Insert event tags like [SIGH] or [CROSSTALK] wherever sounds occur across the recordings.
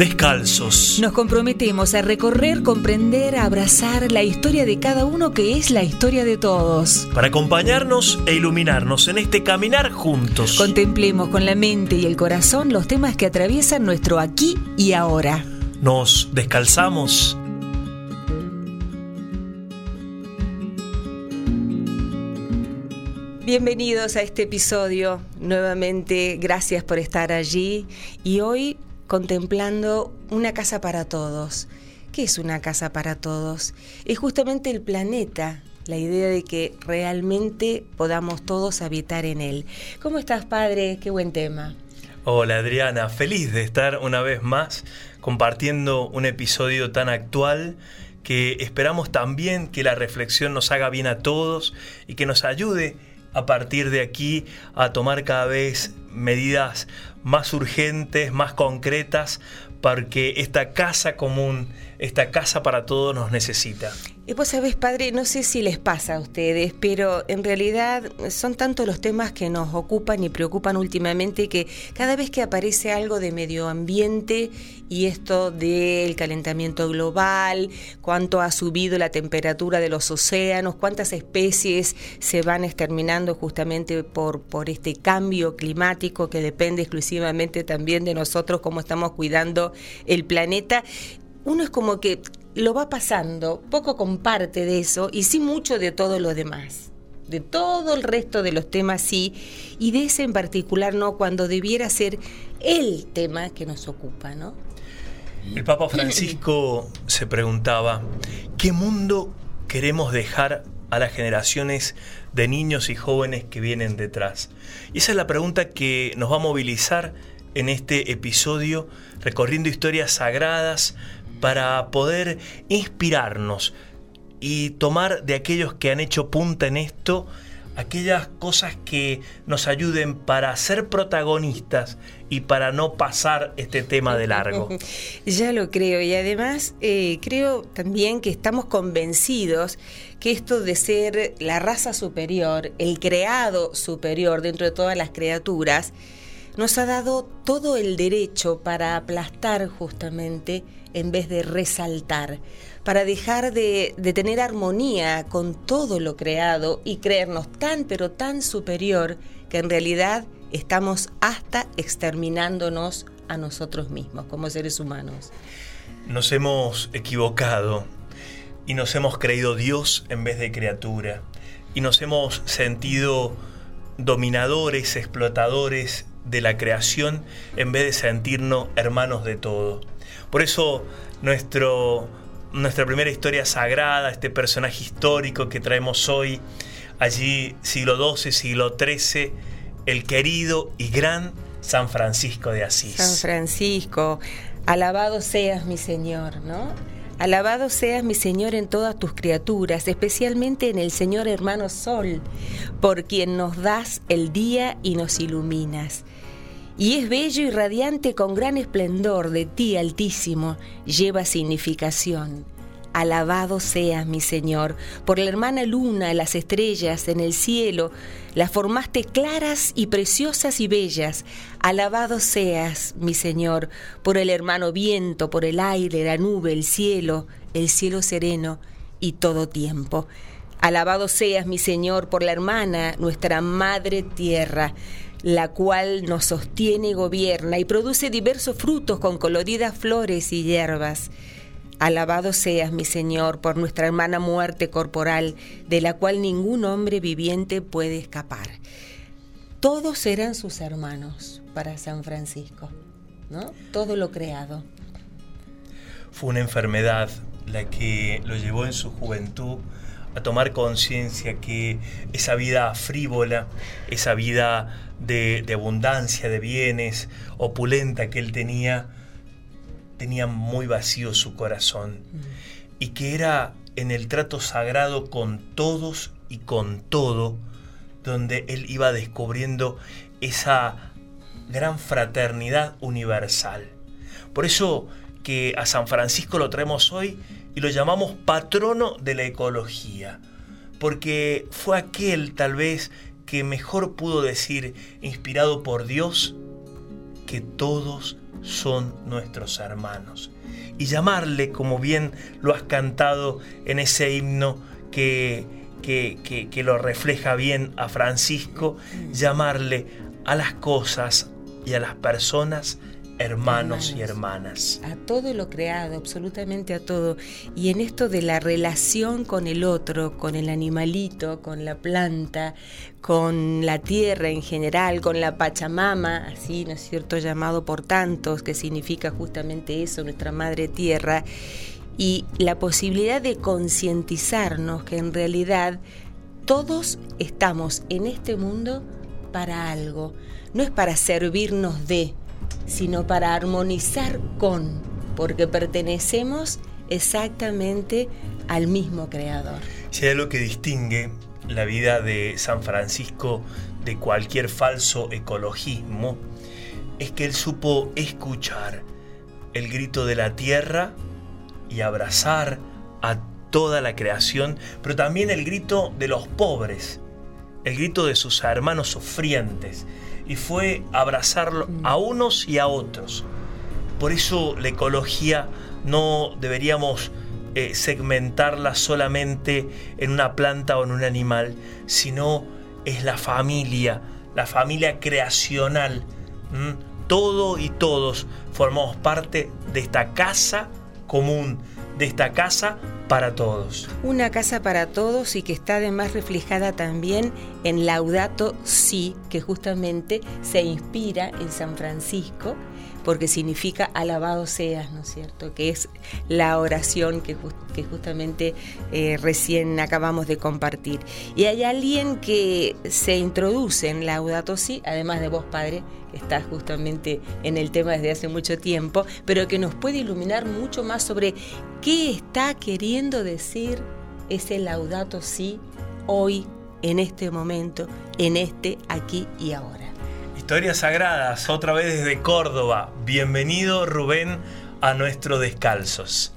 descalzos. Nos comprometemos a recorrer, comprender, a abrazar la historia de cada uno que es la historia de todos. Para acompañarnos e iluminarnos en este caminar juntos. Contemplemos con la mente y el corazón los temas que atraviesan nuestro aquí y ahora. Nos descalzamos. Bienvenidos a este episodio. Nuevamente, gracias por estar allí. Y hoy contemplando una casa para todos. ¿Qué es una casa para todos? Es justamente el planeta, la idea de que realmente podamos todos habitar en él. ¿Cómo estás, padre? Qué buen tema. Hola, Adriana. Feliz de estar una vez más compartiendo un episodio tan actual que esperamos también que la reflexión nos haga bien a todos y que nos ayude a partir de aquí a tomar cada vez medidas más urgentes, más concretas, porque esta casa común, esta casa para todos nos necesita. Y vos sabés, padre, no sé si les pasa a ustedes, pero en realidad son tantos los temas que nos ocupan y preocupan últimamente que cada vez que aparece algo de medio ambiente y esto del calentamiento global, cuánto ha subido la temperatura de los océanos, cuántas especies se van exterminando justamente por, por este cambio climático que depende exclusivamente también de nosotros, cómo estamos cuidando el planeta, uno es como que lo va pasando, poco comparte de eso y sí mucho de todo lo demás. De todo el resto de los temas sí, y de ese en particular no, cuando debiera ser el tema que nos ocupa, ¿no? El Papa Francisco [LAUGHS] se preguntaba, ¿qué mundo queremos dejar a las generaciones de niños y jóvenes que vienen detrás? Y esa es la pregunta que nos va a movilizar en este episodio, recorriendo historias sagradas, para poder inspirarnos y tomar de aquellos que han hecho punta en esto aquellas cosas que nos ayuden para ser protagonistas y para no pasar este tema de largo. [LAUGHS] Ya lo creo y además eh, creo también que estamos convencidos que esto de ser la raza superior, el creado superior dentro de todas las criaturas, nos ha dado todo el derecho para aplastar justamente en vez de resaltar, para dejar de, tener armonía con todo lo creado y creernos tan pero tan superior que en realidad estamos hasta exterminándonos a nosotros mismos como seres humanos. Nos hemos equivocado y nos hemos creído Dios en vez de criatura y nos hemos sentido dominadores, explotadores de la creación en vez de sentirnos hermanos de todo. Por eso nuestro, nuestra primera historia sagrada, este personaje histórico que traemos hoy, allí siglo XII, siglo XIII, el querido y gran San Francisco de Asís. San Francisco, alabado seas mi Señor, ¿no? Alabado seas mi Señor en todas tus criaturas, especialmente en el Señor hermano Sol, por quien nos das el día y nos iluminas y es bello y radiante con gran esplendor de ti, Altísimo, lleva significación. Alabado seas, mi Señor, por la hermana luna, las estrellas en el cielo, las formaste claras y preciosas y bellas. Alabado seas, mi Señor, por el hermano viento, por el aire, la nube, el cielo, el cielo sereno y todo tiempo. Alabado seas, mi Señor, por la hermana, nuestra madre tierra la cual nos sostiene y gobierna y produce diversos frutos con coloridas flores y hierbas. Alabado seas, mi Señor, por nuestra hermana muerte corporal, de la cual ningún hombre viviente puede escapar. Todos eran sus hermanos para San Francisco, ¿no? Todo lo creado. Fue una enfermedad la que lo llevó en su juventud a tomar conciencia que esa vida frívola, esa vida de, abundancia, de bienes, opulenta que él tenía, tenía muy vacío su corazón. Y que era en el trato sagrado con todos y con todo, donde él iba descubriendo esa gran fraternidad universal. Por eso que a San Francisco lo traemos hoy y lo llamamos patrono de la ecología, porque fue aquel tal vez que mejor pudo decir, inspirado por Dios, que todos son nuestros hermanos. Y llamarle, como bien lo has cantado en ese himno que, que, que, lo refleja bien a Francisco, llamarle a las cosas y a las personas hermanos, y hermanas. A todo lo creado, absolutamente a todo. Y en esto de la relación con el otro, con el animalito, con la planta, con la tierra en general, con la Pachamama, así, ¿no es cierto?, llamado por tantos, que significa justamente eso, nuestra madre tierra, y la posibilidad de concientizarnos que en realidad todos estamos en este mundo para algo, no es para servirnos de, sino para armonizar con, porque pertenecemos exactamente al mismo creador. Si hay algo que distingue la vida de San Francisco de cualquier falso ecologismo, es que él supo escuchar el grito de la tierra y abrazar a toda la creación, pero también el grito de los pobres, el grito de sus hermanos sufrientes, y fue abrazarlo mm. a unos y a otros. Por eso la ecología no deberíamos eh, segmentarla solamente en una planta o en un animal, sino es la familia, la familia creacional. Todo y todos formamos parte de esta casa común, de esta casa para todos. Una casa para todos y que está además reflejada también en Laudato Si, que justamente se inspira en San Francisco porque significa alabado seas, ¿no es cierto? Que es la oración que, justamente eh, recién acabamos de compartir. Y hay alguien que se introduce en Laudato Si, además de vos, Padre, que está justamente en el tema desde hace mucho tiempo, pero que nos puede iluminar mucho más sobre qué está queriendo decir ese Laudato Si hoy, en este momento, en este aquí y ahora. Historias Sagradas, otra vez desde Córdoba. Bienvenido Rubén a nuestro Descalzos.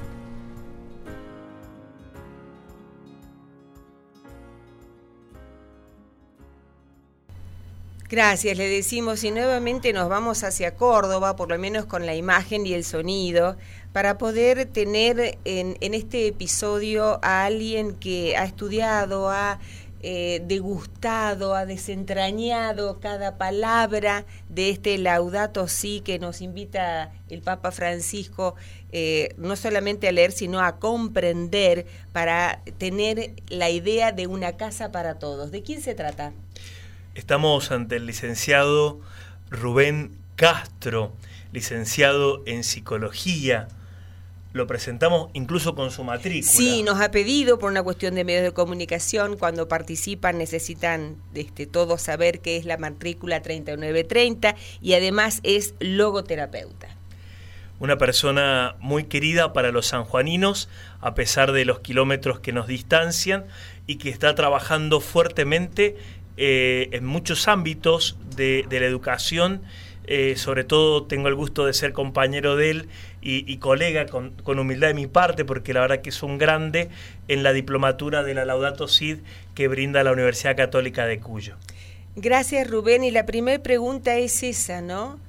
Gracias, le decimos y nuevamente nos vamos hacia Córdoba, por lo menos con la imagen y el sonido, para poder tener en, este episodio a alguien que ha estudiado, ha eh, degustado, ha desentrañado cada palabra de este laudato sí que nos invita el Papa Francisco eh, no solamente a leer, sino a comprender para tener la idea de una casa para todos. ¿De quién se trata? Estamos ante el licenciado Rubén Castro, licenciado en psicología, lo presentamos incluso con su matrícula. Sí, nos ha pedido por una cuestión de medios de comunicación, cuando participan necesitan este, todos saber qué es la matrícula 3930 y además es logoterapeuta. Una persona muy querida para los sanjuaninos, a pesar de los kilómetros que nos distancian, y que está trabajando fuertemente eh, en muchos ámbitos de, de la educación eh, sobre todo tengo el gusto de ser compañero de él y, colega con, humildad de mi parte, porque la verdad que es un grande en la diplomatura de la Laudato Sid que brinda la Universidad Católica de Cuyo. Gracias Rubén, y la primera pregunta es esa, ¿no?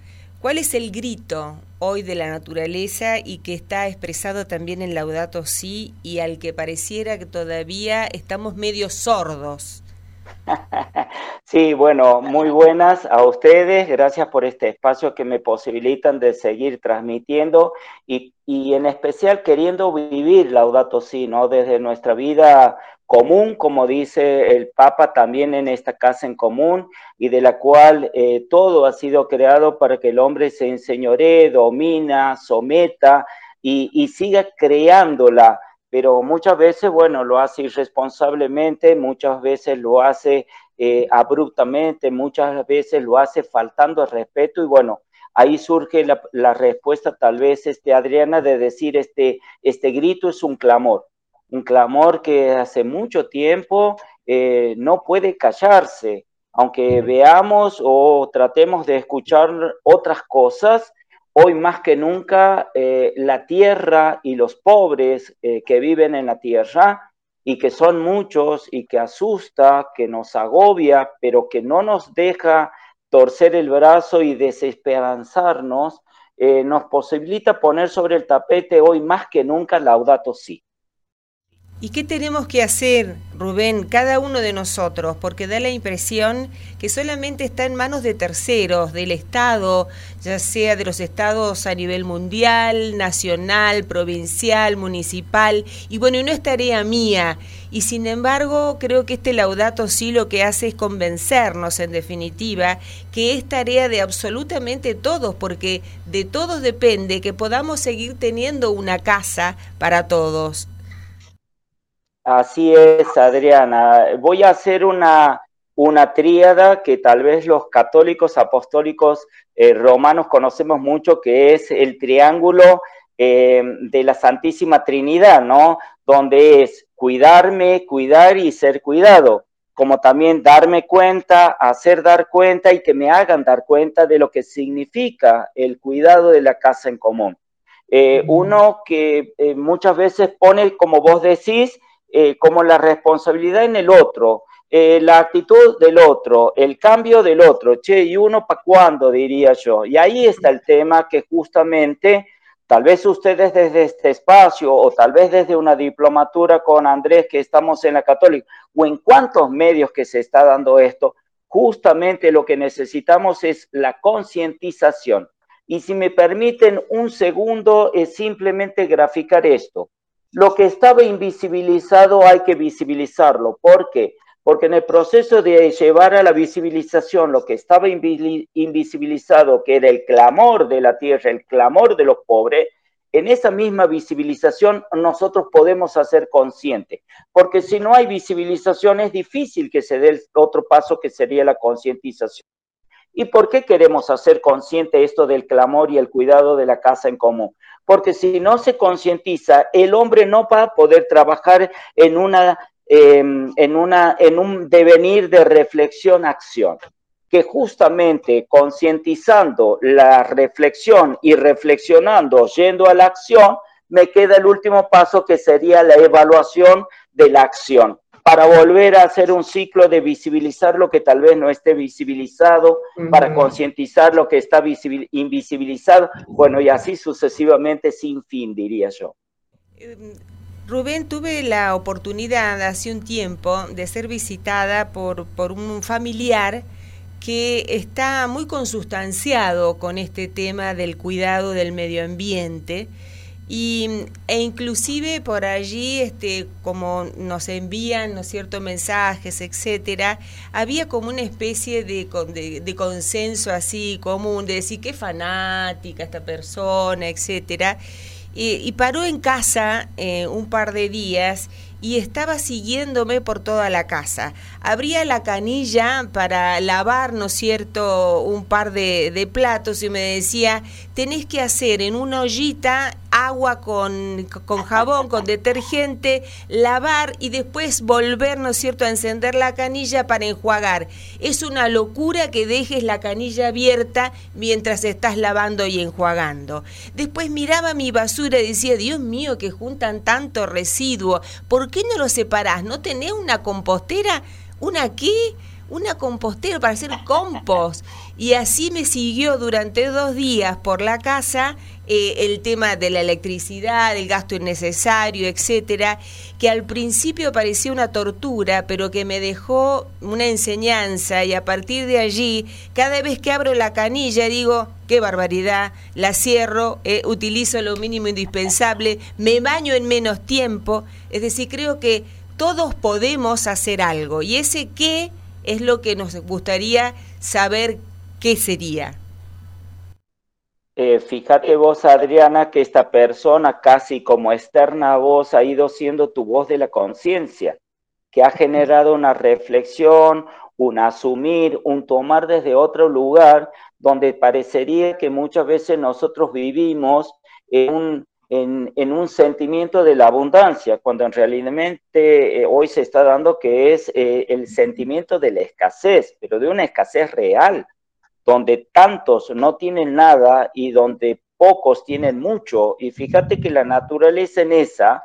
¿Cuál es el grito hoy de la naturaleza y que está expresado también en Laudato Si y al que pareciera que todavía estamos medio sordos? [LAUGHS] Sí, bueno, muy buenas a ustedes. Gracias por este espacio que me posibilitan de seguir transmitiendo y, en especial queriendo vivir Laudato Si, ¿no? Desde nuestra vida común, como dice el Papa, también en esta casa en común y de la cual eh, todo ha sido creado para que el hombre se enseñoree, domina, someta y, y siga creándola pero muchas veces, bueno, lo hace irresponsablemente, muchas veces lo hace eh, abruptamente, muchas veces lo hace faltando respeto y bueno, ahí surge la, respuesta tal vez, este, Adriana, de decir, este, este grito es un clamor, un clamor que hace mucho tiempo eh, no puede callarse, aunque veamos o tratemos de escuchar otras cosas, Hoy más que nunca eh, la tierra y los pobres eh, que viven en la tierra y que son muchos y que asusta, que nos agobia, pero que no nos deja torcer el brazo y desesperanzarnos, eh, nos posibilita poner sobre el tapete hoy más que nunca Laudato Si. ¿Y qué tenemos que hacer, Rubén, cada uno de nosotros? Porque da la impresión que solamente está en manos de terceros, del Estado, ya sea de los estados a nivel mundial, nacional, provincial, municipal, y bueno, no es tarea mía. Y sin embargo, creo que este laudato sí lo que hace es convencernos, en definitiva, que es tarea de absolutamente todos, porque de todos depende que podamos seguir teniendo una casa para todos. Así es, Adriana. Voy a hacer una, una tríada que tal vez los católicos apostólicos eh, romanos conocemos mucho, que es el triángulo eh, de la Santísima Trinidad, ¿no? Donde es cuidarme, cuidar y ser cuidado, como también darme cuenta, hacer dar cuenta y que me hagan dar cuenta de lo que significa el cuidado de la casa en común. Eh, uno que muchas veces pone, como vos decís, eh, como la responsabilidad en el otro, eh, la actitud del otro, el cambio del otro, che, ¿y uno para cuándo? diría yo. Y ahí está el tema que justamente, tal vez ustedes desde este espacio o tal vez desde una diplomatura con Andrés que estamos en la católica, o en cuántos medios que se está dando esto, justamente lo que necesitamos es la concientización. Y si me permiten un segundo, es simplemente graficar esto. Lo que estaba invisibilizado hay que visibilizarlo. ¿Por qué? Porque en el proceso de llevar a la visibilización lo que estaba invisibilizado, que era el clamor de la tierra, el clamor de los pobres, en esa misma visibilización nosotros podemos hacer consciente, porque si no hay visibilización es difícil que se dé el otro paso que sería la concientización. ¿Y por qué queremos hacer consciente esto del clamor y el cuidado de la casa en común? Porque si no se concientiza, el hombre no va a poder trabajar en, una, em, en, una, en un devenir de reflexión-acción que justamente concientizando la reflexión y reflexionando, yendo a la acción, me queda el último paso que sería la evaluación de la acción para volver a hacer un ciclo de visibilizar lo que tal vez no esté visibilizado, para concientizar lo que está invisibilizado, bueno, y así sucesivamente sin fin, diría yo. Em, Rubén, tuve la oportunidad hace un tiempo de ser visitada por, por un familiar que está muy consustanciado con este tema del cuidado del medio ambiente y, e inclusive por allí, este, como nos envían, ¿no mensajes, etcétera, había como una especie de, de, consenso así común, de decir qué fanática esta persona, etcétera. y paró en casa eh, un par de días y estaba siguiéndome por toda la casa. Abría la canilla para lavar, ¿no es cierto?, un par de, de platos y me decía, tenés que hacer en una ollita agua con, con, jabón, con detergente, lavar y después volver, ¿no es cierto?, a encender la canilla para enjuagar. Es una locura que dejes la canilla abierta mientras estás lavando y enjuagando. Después miraba mi basura y decía, Dios mío, que juntan tanto residuo, ¿por qué no lo separás? ¿No tenés una compostera? ¿Una qué? Una compostera para hacer compost. Y así me siguió durante dos días por la casa eh, el tema de la electricidad, el gasto innecesario, etcétera, que al principio parecía una tortura, pero que me dejó una enseñanza. Y a partir de allí, cada vez que abro la canilla digo, qué barbaridad, la cierro, eh, utilizo lo mínimo indispensable, me baño en menos tiempo, es decir, creo que todos podemos hacer algo. Y ese qué es lo que nos gustaría saber qué sería. Eh, fíjate vos, Adriana, que esta persona casi como externa voz ha ido siendo tu voz de la conciencia, que ha generado una reflexión, un asumir, un tomar desde otro lugar, donde parecería que muchas veces nosotros vivimos en un, en, un sentimiento de la abundancia, cuando en realidad eh, hoy se está dando que es eh, el sentimiento de la escasez, pero de una escasez real, donde tantos no tienen nada y donde pocos tienen mucho. Y fíjate que la naturaleza en esa,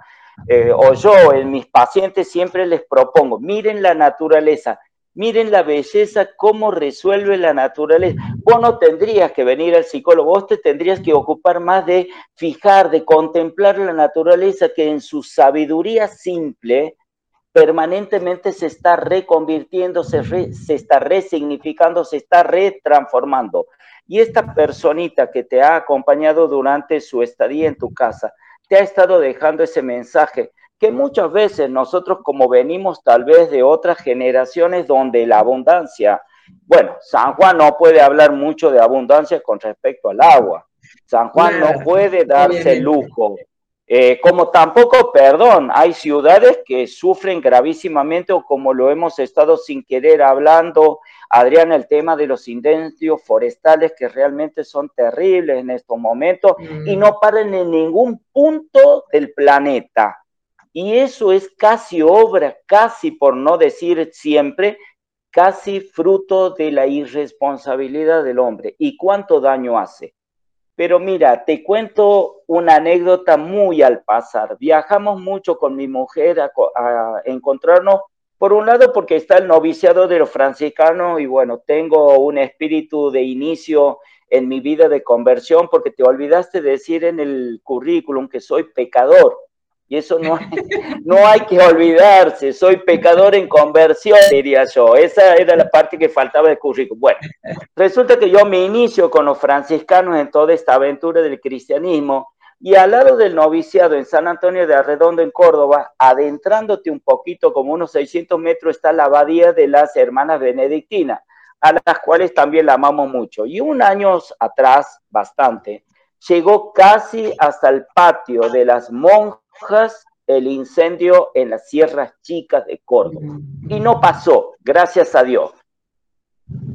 eh, o yo en mis pacientes siempre les propongo, miren la naturaleza, Miren la belleza, cómo resuelve la naturaleza. Vos no tendrías que venir al psicólogo, vos te tendrías que ocupar más de fijar, de contemplar la naturaleza que en su sabiduría simple permanentemente se está reconvirtiendo, se, se está resignificando, se está retransformando. Y esta personita que te ha acompañado durante su estadía en tu casa, te ha estado dejando ese mensaje que muchas veces nosotros como venimos tal vez de otras generaciones donde la abundancia, bueno, San Juan no puede hablar mucho de abundancia con respecto al agua. San Juan no puede darse lujo. Eh, como tampoco, perdón, hay ciudades que sufren gravísimamente o como lo hemos estado sin querer hablando, Adrián, el tema de los incendios forestales que realmente son terribles en estos momentos y mm. no paren en ningún punto del planeta. Y eso es casi obra, casi por no decir siempre, casi fruto de la irresponsabilidad del hombre. ¿Y cuánto daño hace? Pero mira, te cuento una anécdota muy al pasar. Viajamos mucho con mi mujer a, encontrarnos, por un lado porque está el noviciado de los franciscanos y bueno, tengo un espíritu de inicio en mi vida de conversión porque te olvidaste de decir en el currículum que soy pecador. Y eso no, no hay que olvidarse, soy pecador en conversión, diría yo. Esa era la parte que faltaba del currículum. Bueno, resulta que yo me inicio con los franciscanos en toda esta aventura del cristianismo y al lado del noviciado en San Antonio de Arredondo, en Córdoba, adentrándote un poquito, como unos 600 metros, está la abadía de las hermanas benedictinas, a las cuales también la amamos mucho. Y un año atrás, bastante, llegó casi hasta el patio de las monjas el incendio en las sierras chicas de Córdoba. Y no pasó, gracias a Dios.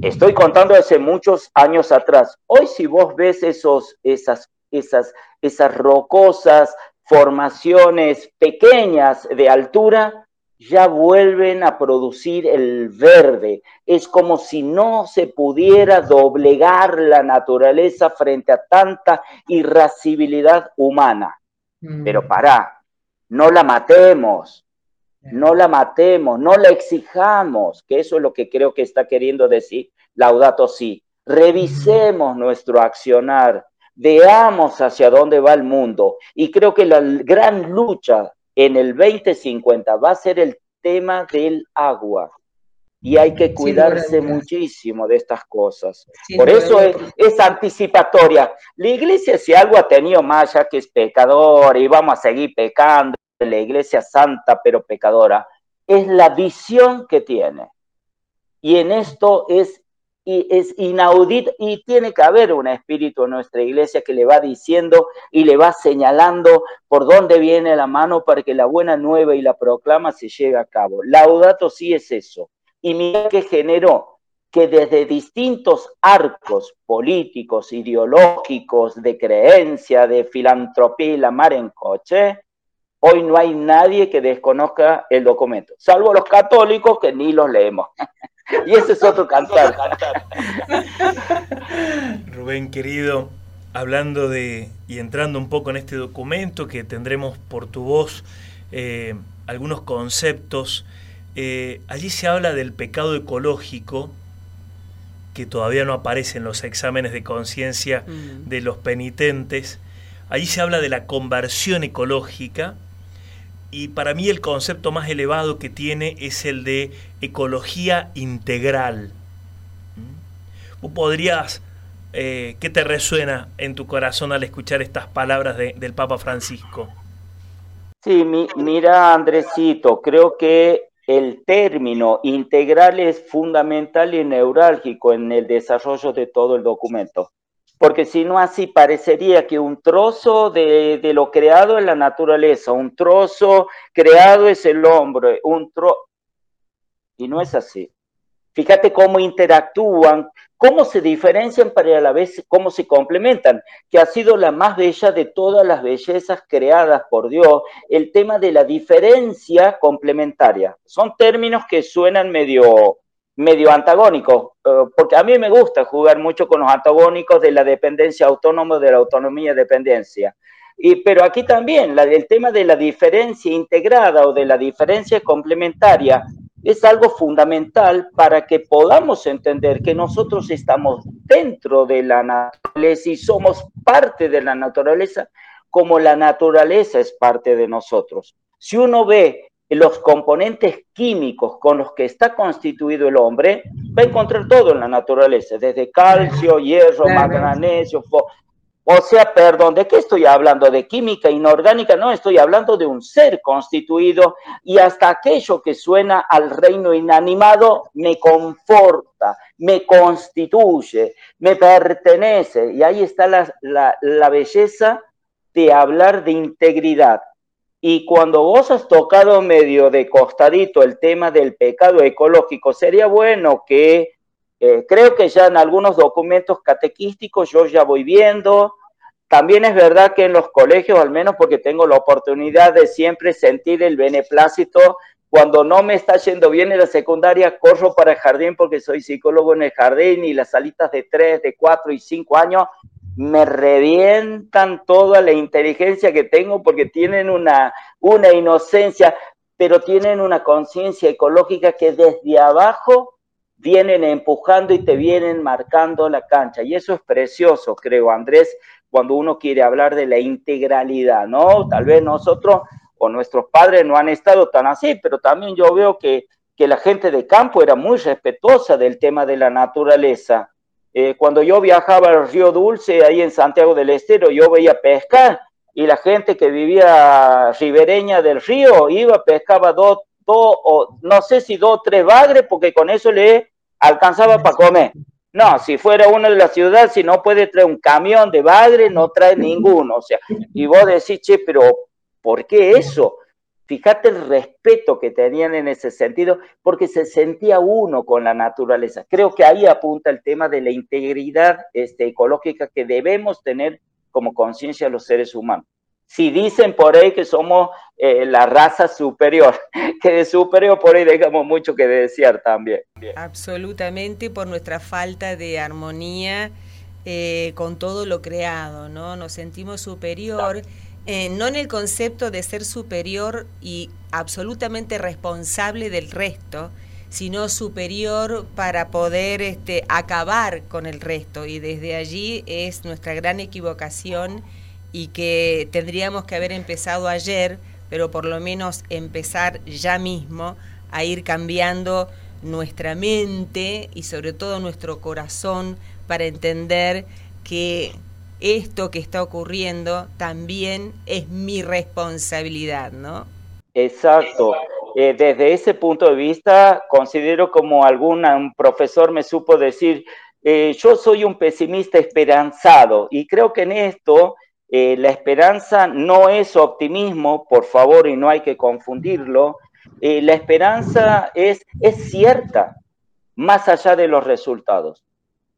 Estoy contando hace muchos años atrás. Hoy si vos ves esos, esas, esas, esas rocosas formaciones pequeñas de altura, ya vuelven a producir el verde. Es como si no se pudiera doblegar la naturaleza frente a tanta irascibilidad humana. Pero mm. No la matemos, no la matemos, no la exijamos, que eso es lo que creo que está queriendo decir Laudato Si. Revisemos nuestro accionar, veamos hacia dónde va el mundo y creo que la gran lucha en el 2050 va a ser el tema del agua y hay que cuidarse muchísimo de estas cosas. Por eso es, anticipatoria. La iglesia si algo ha tenido más ya que es pecadora y vamos a seguir pecando, la iglesia santa pero pecadora, es la visión que tiene. Y en esto es, es inaudito y tiene que haber un espíritu en nuestra iglesia que le va diciendo y le va señalando por dónde viene la mano para que la buena nueva y la proclama se llegue a cabo. Laudato sí es eso y mira que generó que desde distintos arcos políticos, ideológicos, de creencia, de filantropía y la mar en coche, hoy no hay nadie que desconozca el documento, salvo los católicos que ni los leemos. [LAUGHS] y ese es otro cantar. [LAUGHS] Rubén, querido, hablando de y entrando un poco en este documento que tendremos por tu voz eh, algunos conceptos eh, allí se habla del pecado ecológico, que todavía no aparece en los exámenes de conciencia mm. de los penitentes. Allí se habla de la conversión ecológica y para mí el concepto más elevado que tiene es el de ecología integral. ¿Mm? ¿Vos podrías, eh, qué te resuena en tu corazón al escuchar estas palabras del Papa Francisco? Sí, mira Andresito, creo que el término integral es fundamental y neurálgico en el desarrollo de todo el documento, porque si no así parecería que un trozo de, lo creado en la naturaleza, un trozo creado es el hombre, un trozo... Y no es así. Fíjate cómo interactúan, cómo se diferencian, pero a la vez cómo se complementan, que ha sido la más bella de todas las bellezas creadas por Dios, el tema de la diferencia complementaria. Son términos que suenan medio, medio antagónicos, eh, porque a mí me gusta jugar mucho con los antagónicos de la dependencia autónoma, de la autonomía dependencia. Y, pero aquí también, el tema de la diferencia integrada o de la diferencia complementaria es algo fundamental para que podamos entender que nosotros estamos dentro de la naturaleza y somos parte de la naturaleza como la naturaleza es parte de nosotros. Si uno ve los componentes químicos con los que está constituido el hombre, va a encontrar todo en la naturaleza, desde calcio, hierro, magnesio, o sea, perdón, ¿de qué estoy hablando? ¿De química inorgánica? No, estoy hablando de un ser constituido y hasta aquello que suena al reino inanimado me conforta, me constituye, me pertenece. Y ahí está la, la belleza de hablar de integridad. Y cuando vos has tocado medio de costadito el tema del pecado ecológico, sería bueno que eh, creo que ya en algunos documentos catequísticos yo ya voy viendo. También es verdad que en los colegios, al menos porque tengo la oportunidad de siempre sentir el beneplácito, cuando no me está yendo bien en la secundaria, corro para el jardín porque soy psicólogo en el jardín y las salitas de 3, de 4 y 5 años me revientan toda la inteligencia que tengo porque tienen una, una inocencia, pero tienen una conciencia ecológica que desde abajo vienen empujando y te vienen marcando la cancha. Y eso es precioso, creo, Andrés, cuando uno quiere hablar de la integralidad, ¿no? Tal vez nosotros o nuestros padres no han estado tan así, pero también yo veo que, que la gente de campo era muy respetuosa del tema de la naturaleza. Eh, cuando yo viajaba al Río Dulce, ahí en Santiago del Estero, yo veía pescar y la gente que vivía ribereña del río iba, pescaba dos, dos, o no sé si dos o tres bagres, porque con eso le alcanzaba para comer. No, si fuera uno de la ciudad, si no puede traer un camión de bagre, no trae ninguno. O sea, y vos decís, che, pero ¿por qué eso? Fíjate el respeto que tenían en ese sentido, porque se sentía uno con la naturaleza. Creo que ahí apunta el tema de la integridad este, ecológica que debemos tener como conciencia los seres humanos si dicen por ahí que somos eh, la raza superior, [LAUGHS] que de superior por ahí dejamos mucho que desear también. Absolutamente por nuestra falta de armonía eh, con todo lo creado, ¿no? Nos sentimos superior, eh, no en el concepto de ser superior y absolutamente responsable del resto, sino superior para poder este, acabar con el resto. Y desde allí es nuestra gran equivocación y que tendríamos que haber empezado ayer, pero por lo menos empezar ya mismo a ir cambiando nuestra mente y sobre todo nuestro corazón para entender que esto que está ocurriendo también es mi responsabilidad, ¿no? Exacto. Eh, desde ese punto de vista, considero como algún un profesor me supo decir, eh, yo soy un pesimista esperanzado y creo que en esto eh, la esperanza no es optimismo, por favor, y no hay que confundirlo. La esperanza es, es cierta, más allá de los resultados.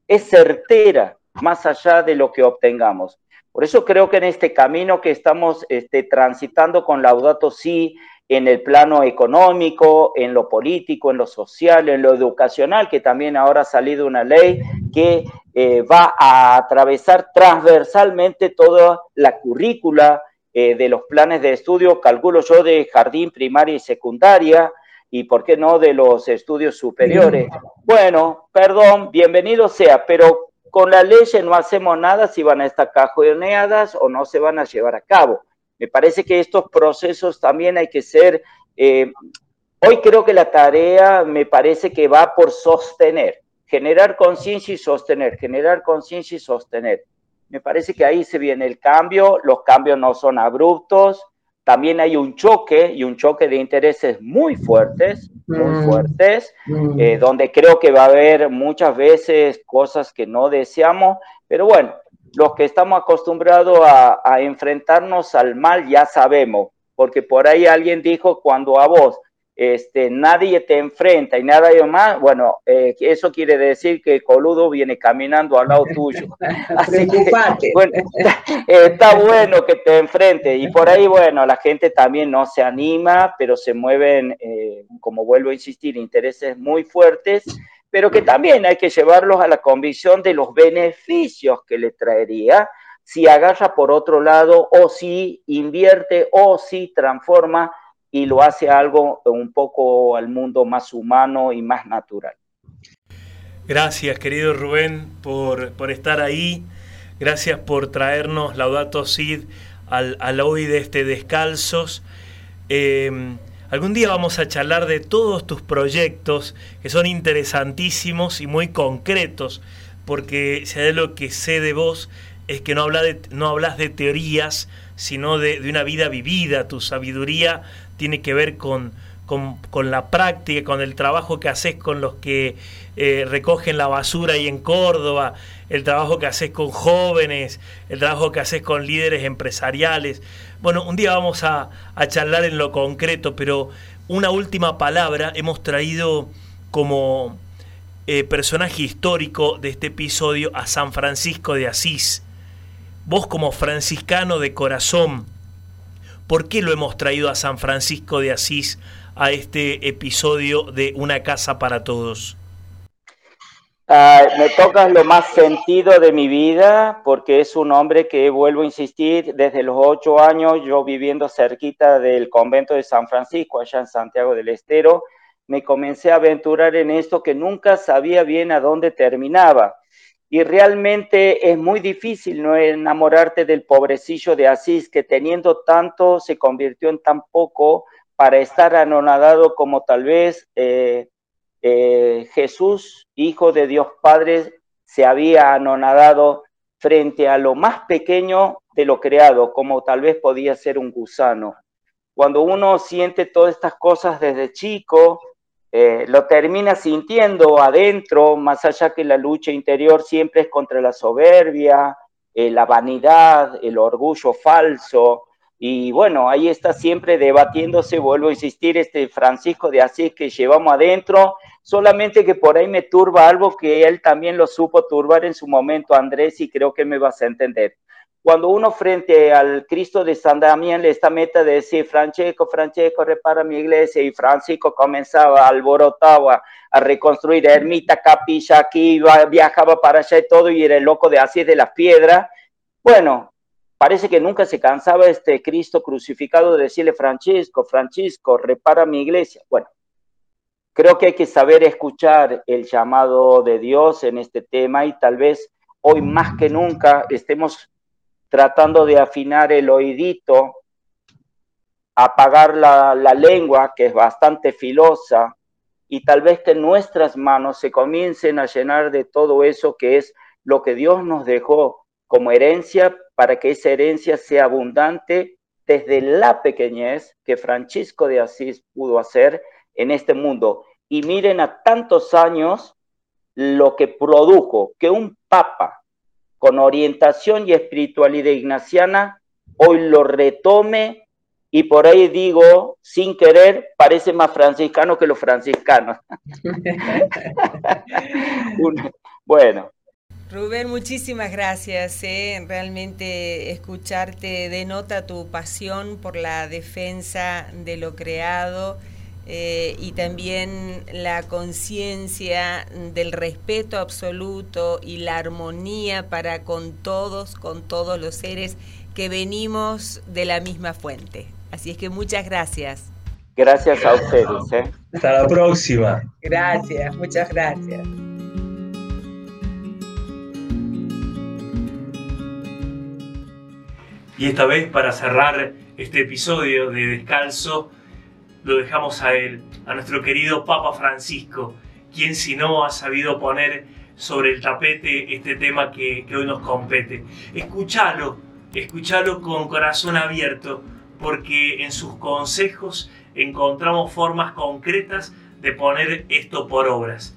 Es certera, más allá de lo que obtengamos. Por eso creo que en este camino que estamos este, transitando con Laudato Si, en el plano económico, en lo político, en lo social, en lo educacional, que también ahora ha salido una ley que eh, va a atravesar transversalmente toda la currícula eh, de los planes de estudio, calculo yo, de jardín, primaria y secundaria, y por qué no de los estudios superiores. Bueno, perdón, bienvenido sea, pero con la ley no hacemos nada si van a estar cajoneadas o no se van a llevar a cabo. Me parece que estos procesos también hay que ser, eh, hoy creo que la tarea me parece que va por sostener, generar conciencia y sostener, generar conciencia y sostener. Me parece que ahí se viene el cambio, los cambios no son abruptos, también hay un choque y un choque de intereses muy fuertes, muy mm. fuertes, mm. Eh, donde creo que va a haber muchas veces cosas que no deseamos, pero bueno, los que estamos acostumbrados a, enfrentarnos al mal ya sabemos, porque por ahí alguien dijo cuando a vos este, nadie te enfrenta y nada más, bueno, eh, eso quiere decir que el coludo viene caminando al lado tuyo. [LAUGHS] Así que, bueno, está bueno que te enfrente y por ahí, bueno, la gente también no se anima, pero se mueven, eh, como vuelvo a insistir, intereses muy fuertes pero que también hay que llevarlos a la convicción de los beneficios que le traería si agarra por otro lado o si invierte o si transforma y lo hace algo un poco al mundo más humano y más natural. Gracias, querido Rubén, por, por estar ahí. Gracias por traernos Laudato Sid al, al hoy de este Descalzos. Eh, algún día vamos a charlar de todos tus proyectos que son interesantísimos y muy concretos, porque si hay lo que sé de vos es que no, de, no hablas de teorías, sino de, de, una vida vivida. Tu sabiduría tiene que ver con, con, con, la práctica, con el trabajo que haces con los que eh, recogen la basura ahí en Córdoba, el trabajo que haces con jóvenes, el trabajo que haces con líderes empresariales. Bueno, un día vamos a, a charlar en lo concreto, pero una última palabra hemos traído como eh, personaje histórico de este episodio a San Francisco de Asís. Vos como franciscano de corazón, ¿por qué lo hemos traído a San Francisco de Asís a este episodio de Una casa para todos? Uh, me toca lo más sentido de mi vida porque es un hombre que, vuelvo a insistir, desde los ocho años, yo viviendo cerquita del convento de San Francisco, allá en Santiago del Estero, me comencé a aventurar en esto que nunca sabía bien a dónde terminaba. Y realmente es muy difícil no enamorarte del pobrecillo de Asís, que teniendo tanto se convirtió en tan poco para estar anonadado como tal vez eh, eh, Jesús, Hijo de Dios Padre, se había anonadado frente a lo más pequeño de lo creado, como tal vez podía ser un gusano. Cuando uno siente todas estas cosas desde chico, eh, lo termina sintiendo adentro, más allá que la lucha interior siempre es contra la soberbia, eh, la vanidad, el orgullo falso. Y bueno, ahí está siempre debatiéndose, vuelvo a insistir, este Francisco de Asís que llevamos adentro, solamente que por ahí me turba algo que él también lo supo turbar en su momento, Andrés, y creo que me vas a entender cuando uno frente al Cristo de San Damián le está meta de decir, Francesco, Francesco, repara mi iglesia, y Francisco comenzaba, alborotaba a reconstruir ermita, capilla, aquí viajaba para allá y todo, y era el loco de así de las piedras. Bueno, parece que nunca se cansaba este Cristo crucificado de decirle, Francisco, Francisco, repara mi iglesia. Bueno, creo que hay que saber escuchar el llamado de Dios en este tema y tal vez hoy más que nunca estemos tratando de afinar el oídito, apagar la, lengua, que es bastante filosa, y tal vez que nuestras manos se comiencen a llenar de todo eso que es lo que Dios nos dejó como herencia para que esa herencia sea abundante desde la pequeñez que Francisco de Asís pudo hacer en este mundo. Y miren a tantos años lo que produjo que un papa con orientación y espiritualidad ignaciana, hoy lo retome y por ahí digo, sin querer, parece más franciscano que los franciscanos. [LAUGHS] bueno. Rubén, muchísimas gracias. ¿eh? Realmente escucharte denota tu pasión por la defensa de lo creado eh, y también la conciencia del respeto absoluto y la armonía para con todos, con todos los seres que venimos de la misma fuente. Así es que muchas gracias. Gracias a ustedes. ¿eh? Hasta la próxima. Gracias, muchas gracias. Y esta vez para cerrar este episodio de Descalzo, lo dejamos a él, a nuestro querido Papa Francisco, quien si no ha sabido poner sobre el tapete este tema que, hoy nos compete. Escúchalo, escúchalo con corazón abierto, porque en sus consejos encontramos formas concretas de poner esto por obras.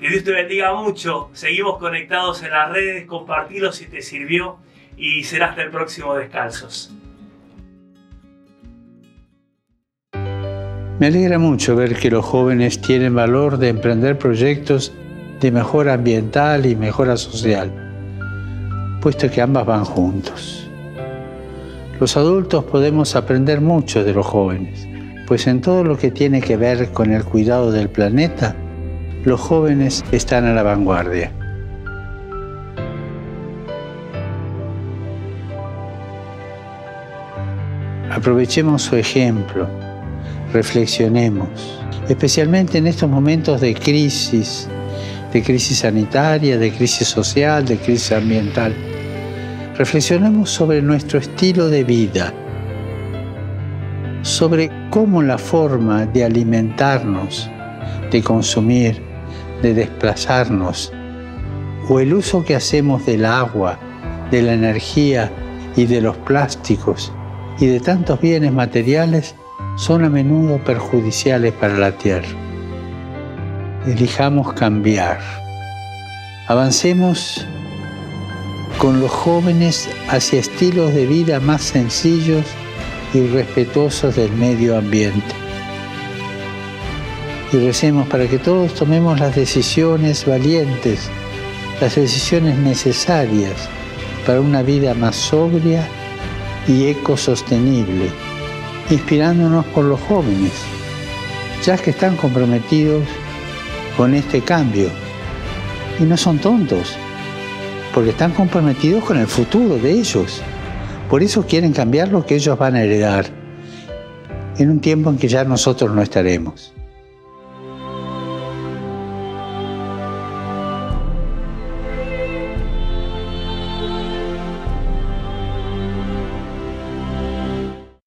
Que Dios te bendiga mucho. Seguimos conectados en las redes, compartilo si te sirvió y será hasta el próximo Descalzos. Me alegra mucho ver que los jóvenes tienen valor de emprender proyectos de mejora ambiental y mejora social, puesto que ambas van juntos. Los adultos podemos aprender mucho de los jóvenes, pues en todo lo que tiene que ver con el cuidado del planeta, los jóvenes están a la vanguardia. Aprovechemos su ejemplo reflexionemos, especialmente en estos momentos de crisis, de crisis sanitaria, de crisis social, de crisis ambiental. Reflexionemos sobre nuestro estilo de vida, sobre cómo la forma de alimentarnos, de consumir, de desplazarnos, o el uso que hacemos del agua, de la energía y de los plásticos y de tantos bienes materiales son a menudo perjudiciales para la tierra. Elijamos cambiar. Avancemos con los jóvenes hacia estilos de vida más sencillos y respetuosos del medio ambiente. Y recemos para que todos tomemos las decisiones valientes, las decisiones necesarias para una vida más sobria y ecosostenible, inspirándonos por los jóvenes, ya que están comprometidos con este cambio. Y no son tontos, porque están comprometidos con el futuro de ellos. Por eso quieren cambiar lo que ellos van a heredar en un tiempo en que ya nosotros no estaremos.